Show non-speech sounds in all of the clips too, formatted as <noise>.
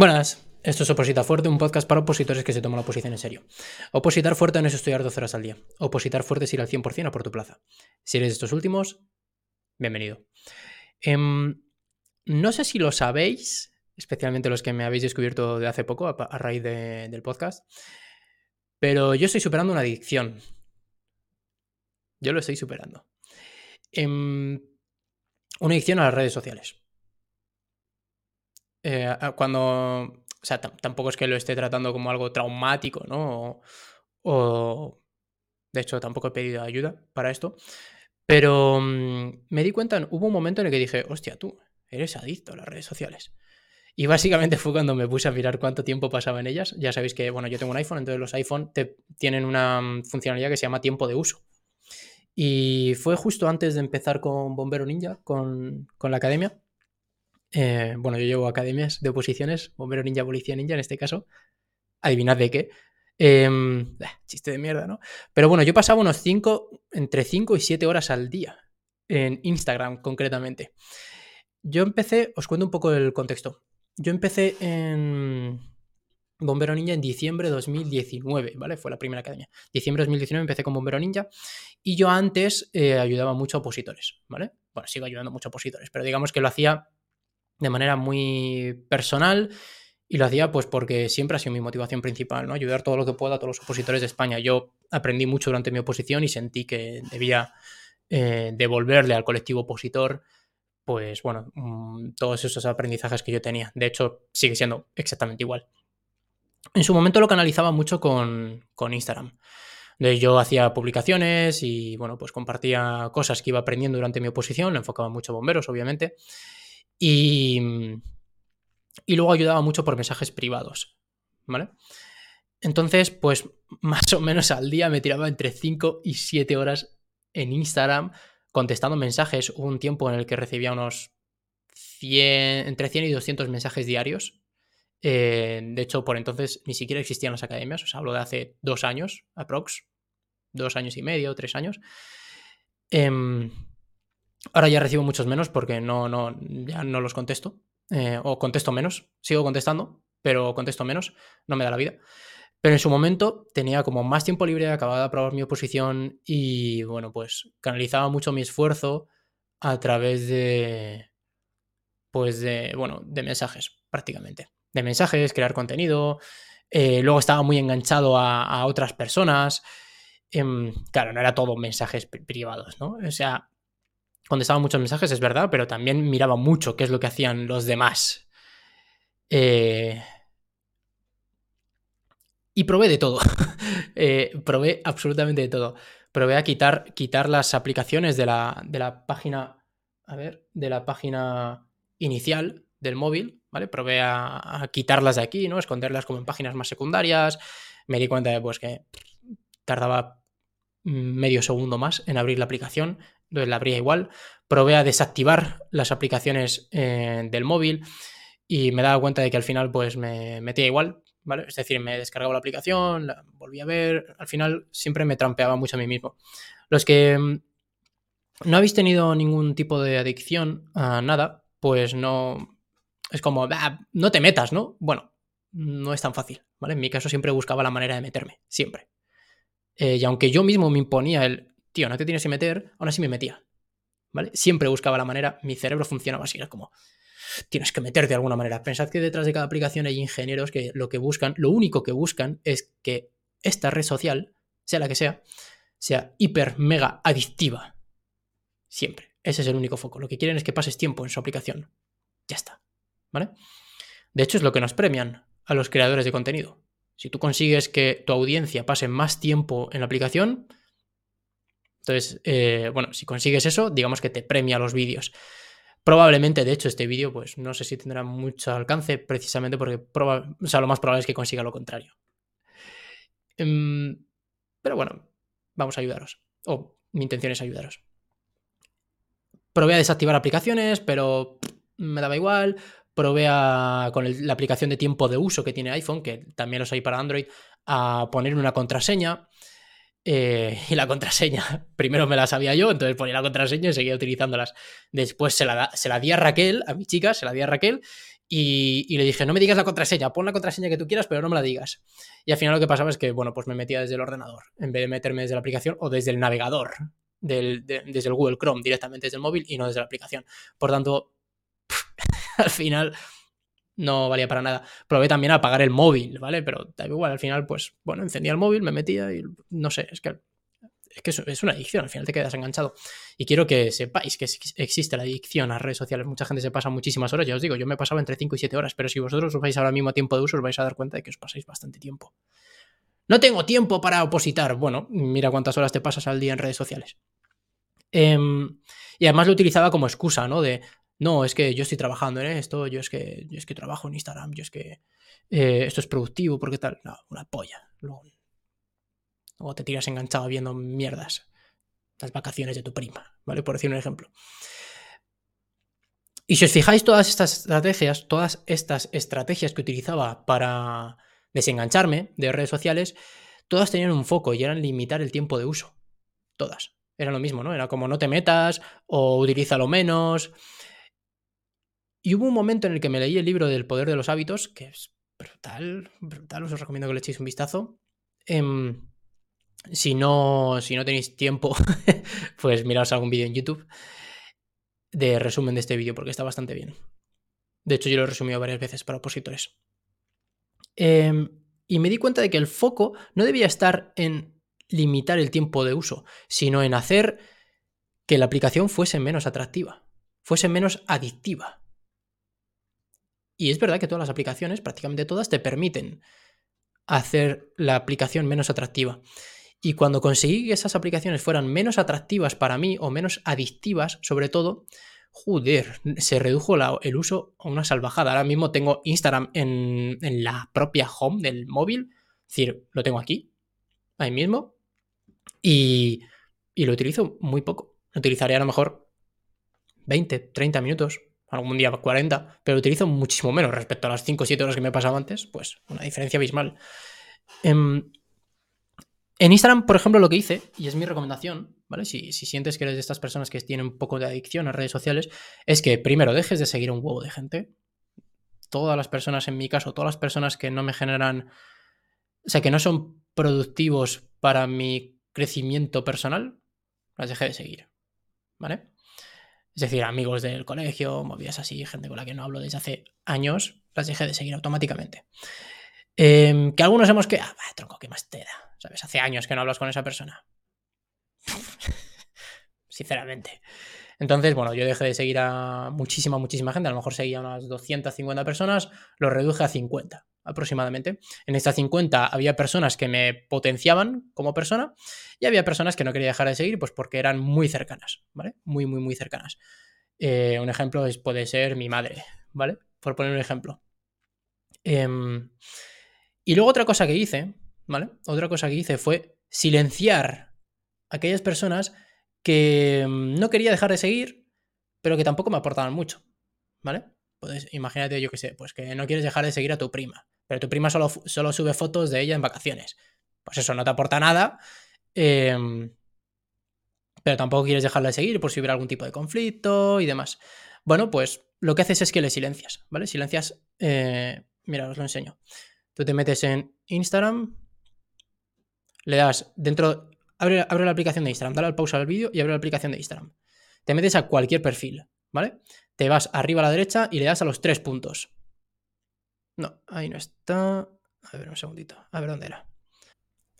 Buenas, esto es Oposita Fuerte, un podcast para opositores que se toman la oposición en serio. Opositar fuerte no es estudiar 12 horas al día. Opositar fuerte es ir al 100% a por tu plaza. Si eres de estos últimos, bienvenido. Em, no sé si lo sabéis, especialmente los que me habéis descubierto de hace poco a, raíz del podcast, pero yo estoy superando una adicción. Yo lo estoy superando. Em, una adicción a las redes sociales. Eh, cuando, o sea, tampoco es que lo esté tratando como algo traumático, ¿no? O, de hecho, tampoco he pedido ayuda para esto. Pero mm, me di cuenta, hubo un momento en el que dije, hostia, tú, eres adicto a las redes sociales. Y básicamente <laughs> fue cuando me puse a mirar cuánto tiempo pasaba en ellas. Ya sabéis que, bueno, yo tengo un iPhone, entonces los iPhone te, tienen una mm, funcionalidad que se llama tiempo de uso. Y fue justo antes de empezar con Bombero Ninja, con, con la academia, eh, bueno, yo llevo academias de oposiciones, bombero ninja, policía ninja en este caso. Adivinad de qué. Em, <laughs> chiste de mierda, ¿no? Pero bueno, yo pasaba unos 5, entre 5 y 7 horas al día en Instagram concretamente. Yo empecé, os cuento un poco el contexto. Yo empecé en Bombero Ninja en diciembre de 2019, ¿vale? Fue la primera academia. Diciembre de 2019 empecé con Bombero Ninja y yo antes eh, ayudaba mucho a opositores, ¿vale? Bueno, sigo ayudando mucho a opositores, pero digamos que lo hacía de manera muy personal y lo hacía pues porque siempre ha sido mi motivación principal, ¿no? Ayudar todo lo que pueda a todos los opositores de España. Yo aprendí mucho durante mi oposición y sentí que debía eh, devolverle al colectivo opositor pues bueno, mm, todos esos aprendizajes que yo tenía. De hecho, sigue siendo exactamente igual. En su momento lo canalizaba mucho con, con Instagram. yo hacía publicaciones y bueno, pues compartía cosas que iba aprendiendo durante mi oposición, lo enfocaba mucho a bomberos, obviamente. Y, y luego ayudaba mucho por mensajes privados, ¿vale? Entonces, pues <laughs> más o menos al día me tiraba entre 5 y 7 horas en Instagram contestando mensajes. Hubo un tiempo en el que recibía unos 100, entre 100 y 200 mensajes diarios. Eh, de hecho, por entonces ni siquiera existían las academias, o sea, hablo de hace dos años, aprox, dos años y medio, tres años. Eh, Ahora ya recibo muchos menos porque no, no, ya no los contesto. Eh, o contesto menos. Sigo contestando, pero contesto menos. No me da la vida. Pero en su momento tenía como más tiempo libre, acababa de aprobar mi oposición y bueno, pues canalizaba mucho mi esfuerzo a través de, pues de, bueno, de mensajes prácticamente. De mensajes, crear contenido. Eh, luego estaba muy enganchado a, otras personas. Em, claro, no era todo mensajes privados, ¿no? O sea, contestaba muchos mensajes, es verdad, pero también miraba mucho qué es lo que hacían los demás. Eh, y probé de todo. <laughs> Eh, probé absolutamente de todo. Probé a quitar, quitar las aplicaciones de la, de la página. A ver, de la página inicial del móvil, ¿vale? Probé a, quitarlas de aquí, ¿no? Esconderlas como en páginas más secundarias. Me di cuenta de pues que tardaba medio segundo más en abrir la aplicación la abría igual. Probé a desactivar las aplicaciones eh, del móvil y me daba cuenta de que al final pues me metía igual, ¿vale? Es decir, me descargaba la aplicación, la volví a ver, al final siempre me trampeaba mucho a mí mismo. Los que mm, no habéis tenido ningún tipo de adicción a nada, pues no... Es como, no te metas, ¿no? Bueno, no es tan fácil, ¿vale? En mi caso siempre buscaba la manera de meterme, siempre. Eh, y aunque yo mismo me imponía el, tío, no te tienes que meter, aún así me metía. ¿Vale? Siempre buscaba la manera, mi cerebro funcionaba así, era como, tienes que meter de alguna manera. Pensad que detrás de cada aplicación hay ingenieros que lo que buscan, lo único que buscan es que esta red social, sea la que sea, sea hiper mega adictiva. Siempre. Ese es el único foco. Lo que quieren es que pases tiempo en su aplicación. Ya está. ¿Vale? De hecho, es lo que nos premian a los creadores de contenido. Si tú consigues que tu audiencia pase más tiempo en la aplicación, entonces, eh, bueno, si consigues eso, digamos que te premia los vídeos. Probablemente, de hecho, este vídeo, pues no sé si tendrá mucho alcance, precisamente porque o sea, lo más probable es que consiga lo contrario. Em, pero bueno, vamos a ayudaros. O mi intención es ayudaros. Probé a desactivar aplicaciones, pero me daba igual. Probé a, con la aplicación de tiempo de uso que tiene iPhone, que también los hay para Android, a poner una contraseña. Eh, y la contraseña, <laughs> primero me la sabía yo, entonces ponía la contraseña y seguía utilizándolas. Después se la, se la di a Raquel, a mi chica, se la di a Raquel Y, le dije, no me digas la contraseña, pon la contraseña que tú quieras, pero no me la digas. Y al final lo que pasaba es que, bueno, pues me metía desde el ordenador, en vez de meterme desde la aplicación o desde el navegador, desde el Google Chrome, directamente desde el móvil y no desde la aplicación. Por tanto, <laughs> al final no valía para nada. Probé también a apagar el móvil, ¿vale? Pero da igual, al final, pues, bueno, encendía el móvil, me metía y no sé, es que es que es una adicción, al final te quedas enganchado. Y quiero que sepáis que existe la adicción a redes sociales. Mucha gente se pasa muchísimas horas, ya os digo, yo me pasaba entre 5 y 7 horas, pero si vosotros os ahora mismo a tiempo de uso, os vais a dar cuenta de que os pasáis bastante tiempo. No tengo tiempo para opositar. Bueno, mira cuántas horas te pasas al día en redes sociales. Em, y además lo utilizaba como excusa, ¿no? De, no, es que yo estoy trabajando en esto, yo es que, es que trabajo en Instagram, yo es que eh, esto es productivo, porque tal. No, una polla. O te tiras enganchado viendo mierdas. Las vacaciones de tu prima, ¿vale? Por decir un ejemplo. Y si os fijáis, todas estas estrategias, todas estas estrategias que utilizaba para desengancharme de redes sociales, todas tenían un foco y eran limitar el tiempo de uso. Todas. Era lo mismo, ¿no? Era como no te metas o utilízalo menos. Y hubo un momento en el que me leí el libro del poder de los hábitos, que es brutal, brutal, os recomiendo que le echéis un vistazo. Em, si no, si no tenéis tiempo, <laughs> pues miraos algún vídeo en YouTube de resumen de este vídeo, porque está bastante bien. De hecho, yo lo he resumido varias veces para opositores. Em, y me di cuenta de que el foco no debía estar en limitar el tiempo de uso, sino en hacer que la aplicación fuese menos atractiva, fuese menos adictiva. Y es verdad que todas las aplicaciones, prácticamente todas, te permiten hacer la aplicación menos atractiva. Y cuando conseguí que esas aplicaciones fueran menos atractivas para mí o menos adictivas, sobre todo, joder, se redujo el uso a una salvajada. Ahora mismo tengo Instagram en, la propia home del móvil, es decir, lo tengo aquí, ahí mismo, y, y lo utilizo muy poco. Utilizaré a lo mejor 20, 30 minutos, algún día 40, pero utilizo muchísimo menos respecto a las 5 o 7 horas que me pasaba antes, pues una diferencia abismal. Em, en Instagram, por ejemplo, lo que hice, y es mi recomendación, ¿vale? Si, sientes que eres de estas personas que tienen un poco de adicción a redes sociales, es que primero dejes de seguir un huevo de gente. Todas las personas, en mi caso, todas las personas que no me generan, o sea, que no son productivos para mi crecimiento personal, las dejé de seguir, ¿vale? Es decir, amigos del colegio, movidas así, gente con la que no hablo desde hace años, las dejé de seguir automáticamente. Em, que algunos hemos que, ah, tronco, ¿qué más te da? ¿Sabes? Hace años que no hablas con esa persona. <laughs> Sinceramente. Entonces, bueno, yo dejé de seguir a muchísima, muchísima gente. A lo mejor seguía a unas 250 personas, lo reduje a 50 aproximadamente. En estas 50 había personas que me potenciaban como persona y había personas que no quería dejar de seguir, pues porque eran muy cercanas, ¿vale? Muy, muy, muy cercanas. Eh, un ejemplo puede ser mi madre, ¿vale? Por poner un ejemplo. Em, y luego otra cosa que hice, ¿vale? Otra cosa que hice fue silenciar aquellas personas que mm, no quería dejar de seguir, pero que tampoco me aportaban mucho, ¿vale? Pues imagínate, yo que sé, pues que no quieres dejar de seguir a tu prima, pero tu prima solo, solo sube fotos de ella en vacaciones. Pues eso no te aporta nada, em, pero tampoco quieres dejarla de seguir por si hubiera algún tipo de conflicto y demás. Bueno, pues lo que haces es que le silencias, ¿vale? Silencias, eh, mira, os lo enseño. Tú te metes en Instagram, le das dentro, abre, abre la aplicación de Instagram, dale al pausa al vídeo y abre la aplicación de Instagram. Te metes a cualquier perfil, ¿vale? Te vas arriba a la derecha y le das a los tres puntos. No, ahí no está. A ver, un segundito. A ver dónde era.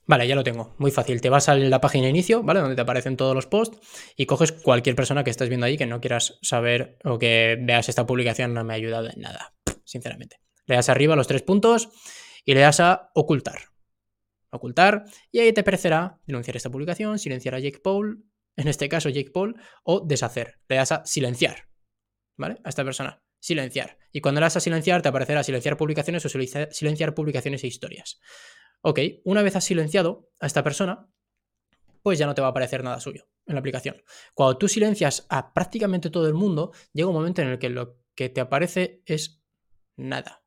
Vale, ya lo tengo. Muy fácil. Te vas a la página de inicio, ¿vale? Donde te aparecen todos los posts y coges cualquier persona que estés viendo ahí que no quieras saber o que veas esta publicación no me ha ayudado en nada, sinceramente. Le das arriba los tres puntos y le das a ocultar ocultar, y ahí te aparecerá denunciar esta publicación, silenciar a Jake Paul, en este caso Jake Paul, o deshacer. Le das a silenciar, ¿vale? A esta persona. Silenciar. Y cuando le das a silenciar, te aparecerá silenciar publicaciones o silenciar publicaciones e historias. Ok, una vez has silenciado a esta persona, pues ya no te va a aparecer nada suyo en la aplicación. Cuando tú silencias a prácticamente todo el mundo, llega un momento en el que lo que te aparece es nada.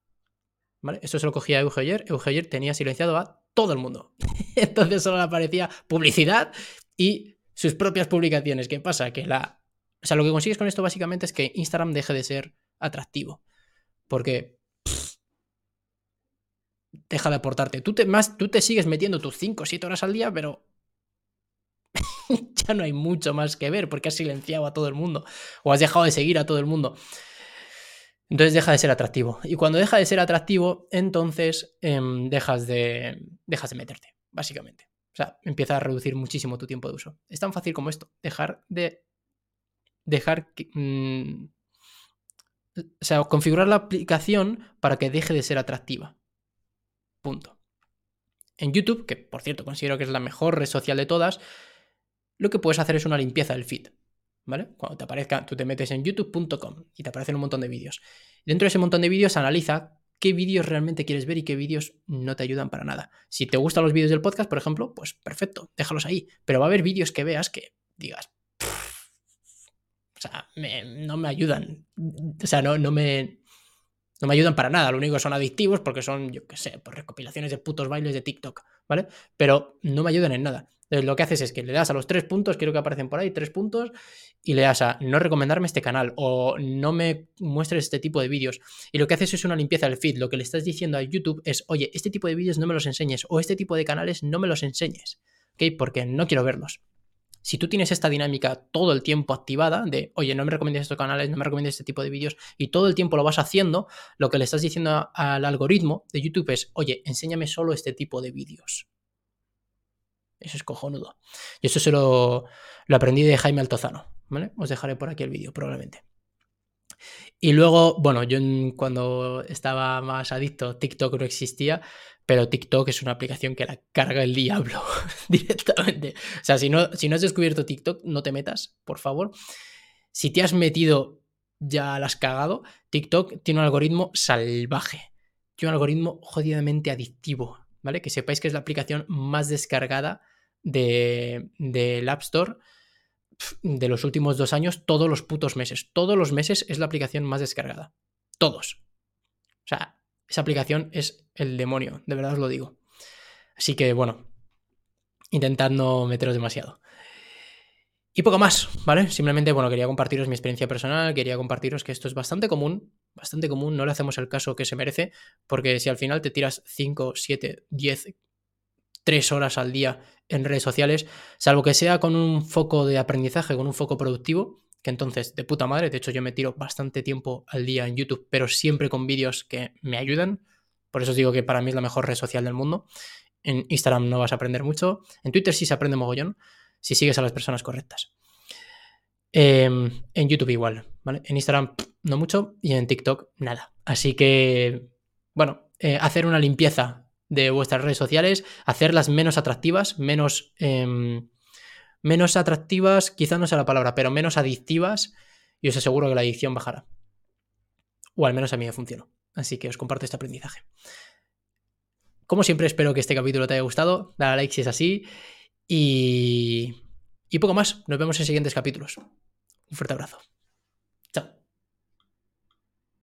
¿Vale? Esto se lo cogía Euge ayer. Tenía silenciado a todo el mundo. <laughs> Entonces solo le aparecía publicidad y sus propias publicaciones. ¿Qué pasa? Que la. O sea, lo que consigues con esto básicamente es que Instagram deje de ser atractivo. Porque deja de aportarte. Tú te, más, tú te sigues metiendo tus 5 o 7 horas al día, pero <laughs> ya no hay mucho más que ver porque has silenciado a todo el mundo o has dejado de seguir a todo el mundo. Entonces deja de ser atractivo. Y cuando deja de ser atractivo, entonces em, dejas, de, dejas de meterte, básicamente. O sea, empieza a reducir muchísimo tu tiempo de uso. Es tan fácil como esto. Dejar de. Dejar que. Mm, o sea, configurar la aplicación para que deje de ser atractiva. Punto. En YouTube, que por cierto considero que es la mejor red social de todas, lo que puedes hacer es una limpieza del feed. ¿Vale? Cuando te aparezca, tú te metes en youtube.com y te aparecen un montón de vídeos. Dentro de ese montón de vídeos analiza qué vídeos realmente quieres ver y qué vídeos no te ayudan para nada. Si te gustan los vídeos del podcast, por ejemplo, pues perfecto, déjalos ahí. Pero va a haber vídeos que veas que digas, o sea, no me ayudan. O sea, no, no me, no me ayudan para nada. Lo único que son adictivos porque son, yo qué sé, pues recopilaciones de putos bailes de TikTok, ¿vale? Pero no me ayudan en nada. Entonces lo que haces es que le das a los tres puntos, quiero que aparecen por ahí, tres puntos, y le das a no recomendarme este canal o no me muestres este tipo de vídeos. Y lo que haces es una limpieza del feed. Lo que le estás diciendo a YouTube es, oye, este tipo de vídeos no me los enseñes o este tipo de canales no me los enseñes, ¿ok? Porque no quiero verlos. Si tú tienes esta dinámica todo el tiempo activada de, oye, no me recomiendes estos canales, no me recomiendes este tipo de vídeos, y todo el tiempo lo vas haciendo, lo que le estás diciendo al algoritmo de YouTube es, oye, enséñame solo este tipo de vídeos. Eso es cojonudo. Y eso se lo, lo aprendí de Jaime Altozano, ¿vale? Os dejaré por aquí el vídeo, probablemente. Y luego, bueno, yo cuando estaba más adicto, TikTok no existía, pero TikTok es una aplicación que la carga el diablo <laughs> directamente. O sea, si no, si no has descubierto TikTok, no te metas, por favor. Si te has metido, ya la has cagado. TikTok tiene un algoritmo salvaje. Tiene un algoritmo jodidamente adictivo, ¿vale? Que sepáis que es la aplicación más descargada del de, App Store de los últimos dos años, todos los putos meses. Todos los meses es la aplicación más descargada. Todos. O sea, esa aplicación es el demonio, de verdad os lo digo. Así que bueno, intentad no meteros demasiado. Y poco más, ¿vale? Simplemente, bueno, quería compartiros mi experiencia personal, quería compartiros que esto es bastante común, bastante común, no le hacemos el caso que se merece, porque si al final te tiras 5, 7, 10, 3 horas al día en redes sociales, salvo que sea con un foco de aprendizaje, con un foco productivo, que entonces de puta madre, de hecho yo me tiro bastante tiempo al día en YouTube, pero siempre con vídeos que me ayudan, por eso os digo que para mí es la mejor red social del mundo. En Instagram no vas a aprender mucho, en Twitter sí se aprende mogollón, si sigues a las personas correctas. Em, en YouTube igual, ¿vale? En Instagram no mucho y en TikTok nada. Así que, bueno, eh, hacer una limpieza de vuestras redes sociales, hacerlas menos atractivas, menos... Em, menos atractivas, quizá no sea la palabra, pero menos adictivas, y os aseguro que la adicción bajará. O al menos a mí me funcionó. Así que os comparto este aprendizaje. Como siempre, espero que este capítulo te haya gustado. Dale a like si es así. Y, y poco más. Nos vemos en siguientes capítulos. Un fuerte abrazo.